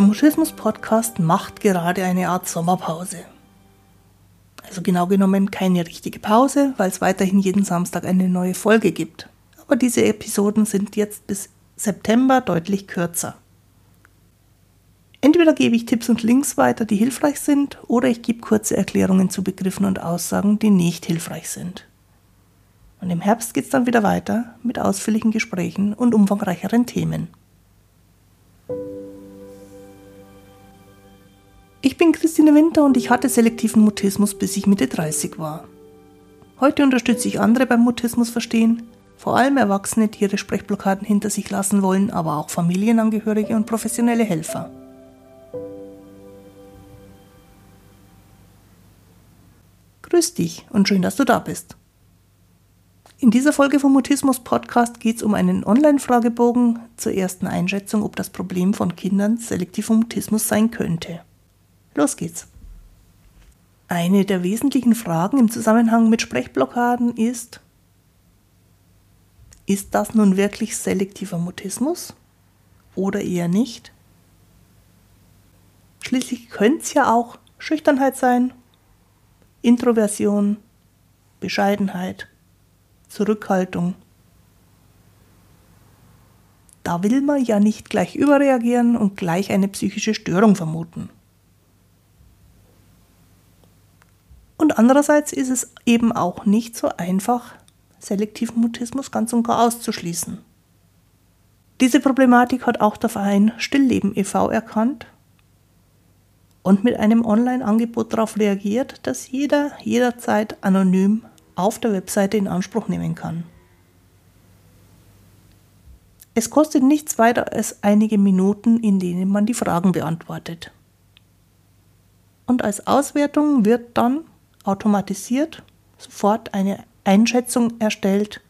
Mutismus Podcast macht gerade eine Art Sommerpause. Also genau genommen keine richtige Pause, weil es weiterhin jeden Samstag eine neue Folge gibt. Aber diese Episoden sind jetzt bis September deutlich kürzer. Entweder gebe ich Tipps und Links weiter, die hilfreich sind, oder ich gebe kurze Erklärungen zu Begriffen und Aussagen, die nicht hilfreich sind. Und im Herbst geht es dann wieder weiter mit ausführlichen Gesprächen und umfangreicheren Themen. Ich bin Christine Winter und ich hatte selektiven Mutismus, bis ich Mitte 30 war. Heute unterstütze ich andere beim Mutismus verstehen, vor allem Erwachsene, die ihre Sprechblockaden hinter sich lassen wollen, aber auch Familienangehörige und professionelle Helfer. Grüß dich und schön, dass du da bist. In dieser Folge vom Mutismus Podcast geht es um einen Online-Fragebogen zur ersten Einschätzung, ob das Problem von Kindern selektiver Mutismus sein könnte. Los geht's. Eine der wesentlichen Fragen im Zusammenhang mit Sprechblockaden ist, ist das nun wirklich selektiver Mutismus oder eher nicht? Schließlich könnte es ja auch Schüchternheit sein, Introversion, Bescheidenheit, Zurückhaltung. Da will man ja nicht gleich überreagieren und gleich eine psychische Störung vermuten. Andererseits ist es eben auch nicht so einfach, selektiven Mutismus ganz und gar auszuschließen. Diese Problematik hat auch der Verein Stillleben e.V. erkannt und mit einem Online-Angebot darauf reagiert, das jeder jederzeit anonym auf der Webseite in Anspruch nehmen kann. Es kostet nichts weiter als einige Minuten, in denen man die Fragen beantwortet. Und als Auswertung wird dann automatisiert sofort eine Einschätzung erstellt,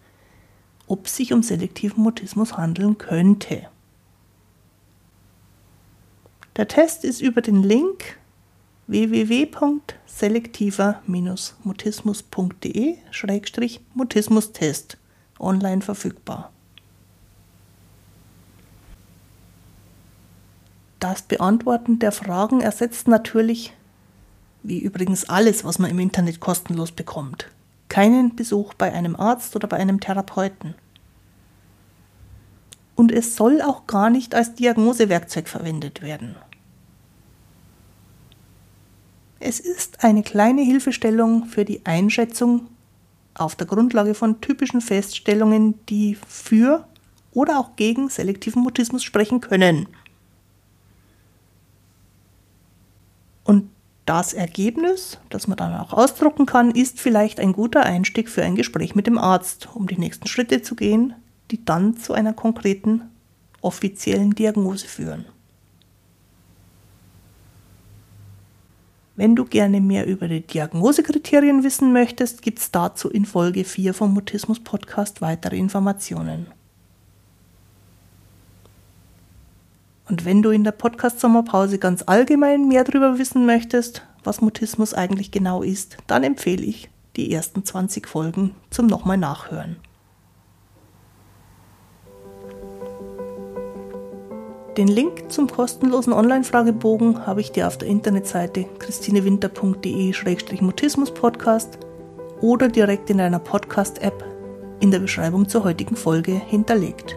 ob es sich um selektiven Mutismus handeln könnte. Der Test ist über den Link www.selektiver-mutismus.de-mutismustest online verfügbar. Das Beantworten der Fragen ersetzt natürlich wie übrigens alles, was man im Internet kostenlos bekommt. Keinen Besuch bei einem Arzt oder bei einem Therapeuten. Und es soll auch gar nicht als Diagnosewerkzeug verwendet werden. Es ist eine kleine Hilfestellung für die Einschätzung auf der Grundlage von typischen Feststellungen, die für oder auch gegen selektiven Mutismus sprechen können. Und das Ergebnis, das man dann auch ausdrucken kann, ist vielleicht ein guter Einstieg für ein Gespräch mit dem Arzt, um die nächsten Schritte zu gehen, die dann zu einer konkreten offiziellen Diagnose führen. Wenn du gerne mehr über die Diagnosekriterien wissen möchtest, gibt es dazu in Folge 4 vom Mutismus Podcast weitere Informationen. Und wenn du in der Podcast-Sommerpause ganz allgemein mehr darüber wissen möchtest, was Mutismus eigentlich genau ist, dann empfehle ich die ersten 20 Folgen zum nochmal Nachhören. Den Link zum kostenlosen Online-Fragebogen habe ich dir auf der Internetseite christinewinter.de-mutismus-podcast oder direkt in deiner Podcast-App in der Beschreibung zur heutigen Folge hinterlegt.